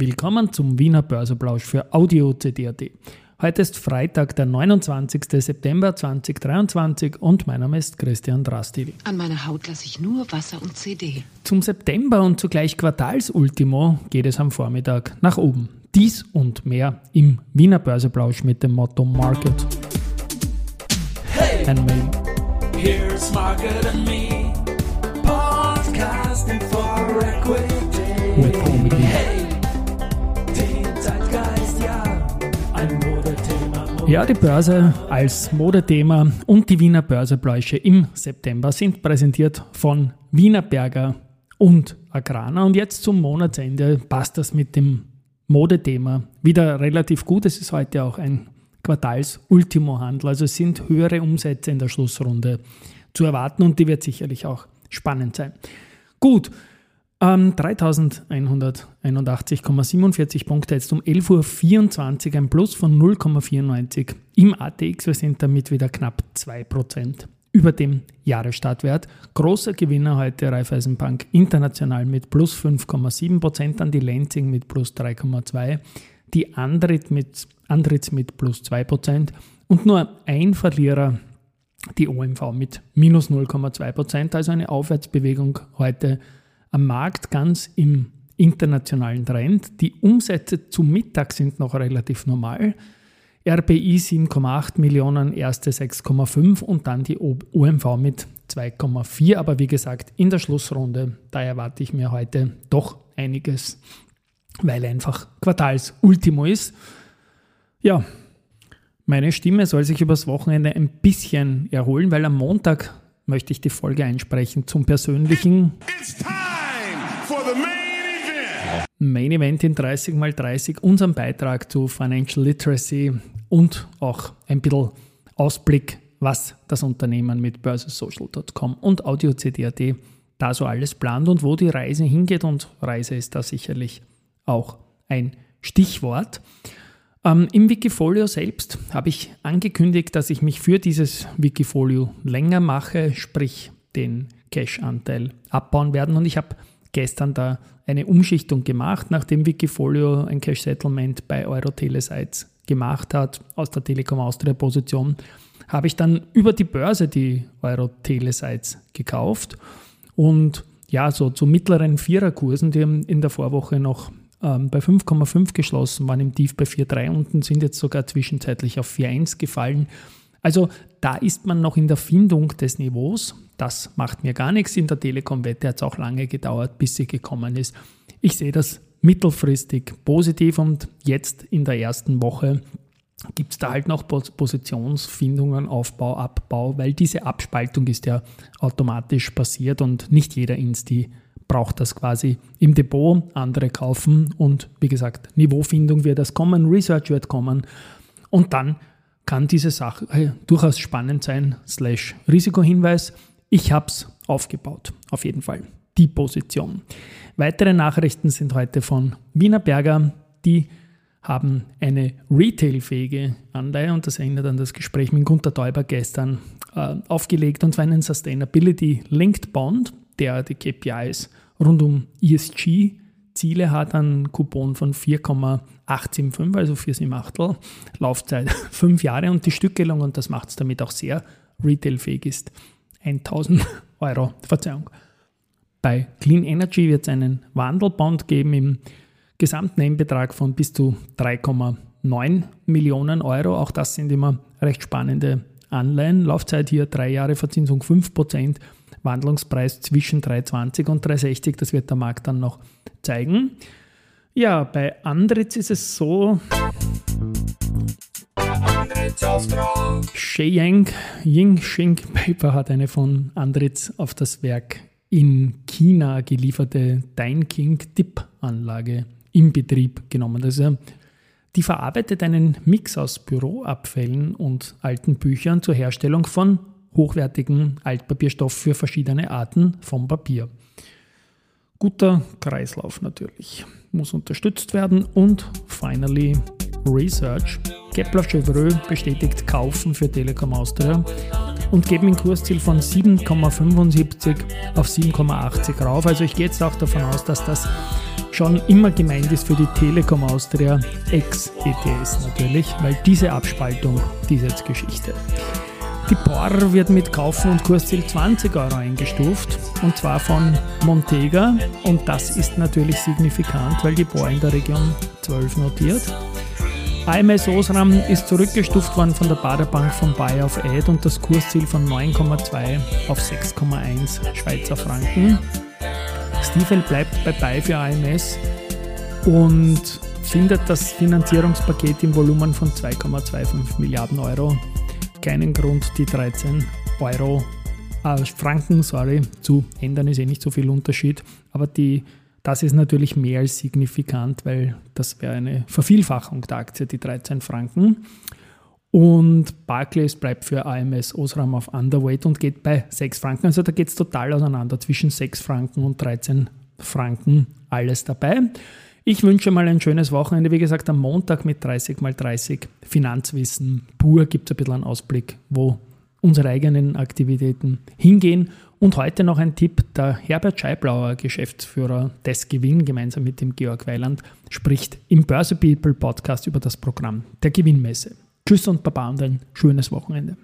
Willkommen zum Wiener Börseplausch für Audio CD.at. Heute ist Freitag, der 29. September 2023 und mein Name ist Christian Drastil. An meiner Haut lasse ich nur Wasser und CD. Zum September und zugleich Quartalsultimo geht es am Vormittag nach oben. Dies und mehr im Wiener Börseplausch mit dem Motto Market. Hey, and me. Here's Market and me. Podcasting for Equity. With Comedy. Hey, Ja, die Börse als Modethema und die Wiener Börsebläusche im September sind präsentiert von Wiener Berger und Agrana. Und jetzt zum Monatsende passt das mit dem Modethema wieder relativ gut. Es ist heute auch ein Quartals-Ultimo-Handel. Also es sind höhere Umsätze in der Schlussrunde zu erwarten und die wird sicherlich auch spannend sein. Gut, ähm, 3181,47 Punkte, jetzt um 11.24 Uhr, ein Plus von 0,94 im ATX. Wir sind damit wieder knapp 2% über dem Jahresstartwert. Großer Gewinner heute Raiffeisenbank International mit plus 5,7%, dann die Lenzing mit plus 3,2%, die Andrit mit, Andritz mit plus 2% und nur ein Verlierer, die OMV mit minus 0,2%, also eine Aufwärtsbewegung heute am Markt ganz im internationalen Trend. Die Umsätze zum Mittag sind noch relativ normal. RBI 7,8 Millionen, erste 6,5 und dann die OMV mit 2,4. Aber wie gesagt, in der Schlussrunde, da erwarte ich mir heute doch einiges, weil einfach Quartalsultimo ist. Ja, meine Stimme soll sich übers Wochenende ein bisschen erholen, weil am Montag möchte ich die Folge einsprechen zum persönlichen It's time main event. In 30 x 30, unseren Beitrag zu Financial Literacy und auch ein bisschen Ausblick, was das Unternehmen mit börsesocial.com und audio.cd.at da so alles plant und wo die Reise hingeht. Und Reise ist da sicherlich auch ein Stichwort. Ähm, Im Wikifolio selbst habe ich angekündigt, dass ich mich für dieses Wikifolio länger mache, sprich den Cash-Anteil abbauen werden. Und ich habe gestern da eine Umschichtung gemacht, nachdem Wikifolio ein Cash-Settlement bei Euro-Telesites gemacht hat aus der Telekom Austria Position, habe ich dann über die Börse die Euro-Telesites gekauft. Und ja, so zu mittleren Viererkursen, die in der Vorwoche noch ähm, bei 5,5 geschlossen, waren im Tief bei 4,3 unten, sind jetzt sogar zwischenzeitlich auf 4,1 gefallen. Also da ist man noch in der Findung des Niveaus. Das macht mir gar nichts. In der Telekom-Wette hat es auch lange gedauert, bis sie gekommen ist. Ich sehe das mittelfristig positiv und jetzt in der ersten Woche gibt es da halt noch Positionsfindungen, Aufbau, Abbau, weil diese Abspaltung ist ja automatisch passiert und nicht jeder Insti braucht das quasi im Depot, andere kaufen und wie gesagt, Niveaufindung wird das kommen, Research wird kommen und dann kann diese Sache durchaus spannend sein, slash Risikohinweis. Ich habe es aufgebaut, auf jeden Fall, die Position. Weitere Nachrichten sind heute von Wiener Berger, die haben eine retailfähige Anleihe und das erinnert an das Gespräch mit Gunter Teuber gestern äh, aufgelegt und zwar einen Sustainability Linked Bond, der die KPIs rund um ESG Ziele hat, einen Coupon von 4,875, also 478 Laufzeit 5 Jahre und die Stückelung, und das macht es damit auch sehr retailfähig ist, 1000 Euro, Verzeihung. Bei Clean Energy wird es einen Wandelbond geben im gesamten Endbetrag von bis zu 3,9 Millionen Euro. Auch das sind immer recht spannende Anleihen. Laufzeit hier drei Jahre, Verzinsung 5%, Wandlungspreis zwischen 3,20 und 3,60. Das wird der Markt dann noch zeigen. Ja, bei Andritz ist es so. Sheyang Ying Shing Paper hat eine von Andritz auf das Werk in China gelieferte King Dip Anlage im Betrieb genommen. Also die verarbeitet einen Mix aus Büroabfällen und alten Büchern zur Herstellung von hochwertigem Altpapierstoff für verschiedene Arten von Papier. Guter Kreislauf natürlich, muss unterstützt werden und finally Research Kepler Chevreux bestätigt Kaufen für Telekom Austria und geben ein Kursziel von 7,75 auf 7,80 rauf. Also ich gehe jetzt auch davon aus, dass das schon immer gemeint ist für die Telekom Austria ex-ETS natürlich, weil diese Abspaltung, die ist jetzt Geschichte. Die POR wird mit Kaufen und Kursziel 20 Euro eingestuft und zwar von Montega und das ist natürlich signifikant, weil die POR in der Region 12 notiert. AMS Osram ist zurückgestuft worden von der Baderbank von Buy auf Ad und das Kursziel von 9,2 auf 6,1 Schweizer Franken. Stiefel bleibt bei Buy für AMS und findet das Finanzierungspaket im Volumen von 2,25 Milliarden Euro keinen Grund, die 13 Euro, äh, Franken, sorry, zu ändern, ist eh nicht so viel Unterschied, aber die das ist natürlich mehr als signifikant, weil das wäre eine Vervielfachung der Aktie, die 13 Franken. Und Barclays bleibt für AMS Osram auf Underweight und geht bei 6 Franken. Also da geht es total auseinander zwischen 6 Franken und 13 Franken. Alles dabei. Ich wünsche mal ein schönes Wochenende. Wie gesagt, am Montag mit 30 mal 30 Finanzwissen pur gibt es ein bisschen einen Ausblick, wo unsere eigenen Aktivitäten hingehen. Und heute noch ein Tipp, der Herbert Scheiblauer, Geschäftsführer des Gewinn, gemeinsam mit dem Georg Weiland, spricht im Börse People Podcast über das Programm der Gewinnmesse. Tschüss und Baba und ein schönes Wochenende.